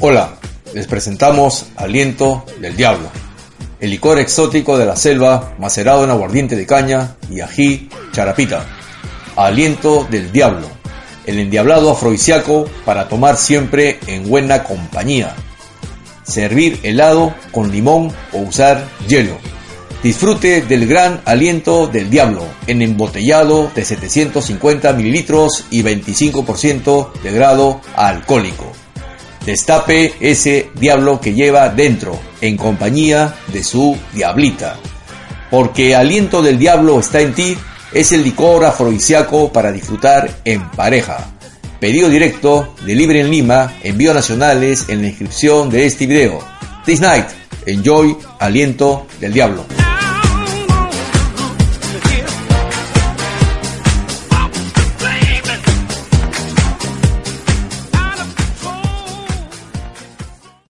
Hola, les presentamos Aliento del Diablo, el licor exótico de la selva macerado en aguardiente de caña y ají charapita. Aliento del Diablo, el endiablado afrodisíaco para tomar siempre en buena compañía. Servir helado con limón o usar hielo. Disfrute del gran aliento del diablo en embotellado de 750 mililitros y 25% de grado alcohólico. Destape ese diablo que lleva dentro, en compañía de su diablita. Porque aliento del diablo está en ti, es el licor afrodisíaco para disfrutar en pareja. Pedido directo, delivery en Lima, envío nacionales en la inscripción de este video. This night, enjoy aliento del diablo.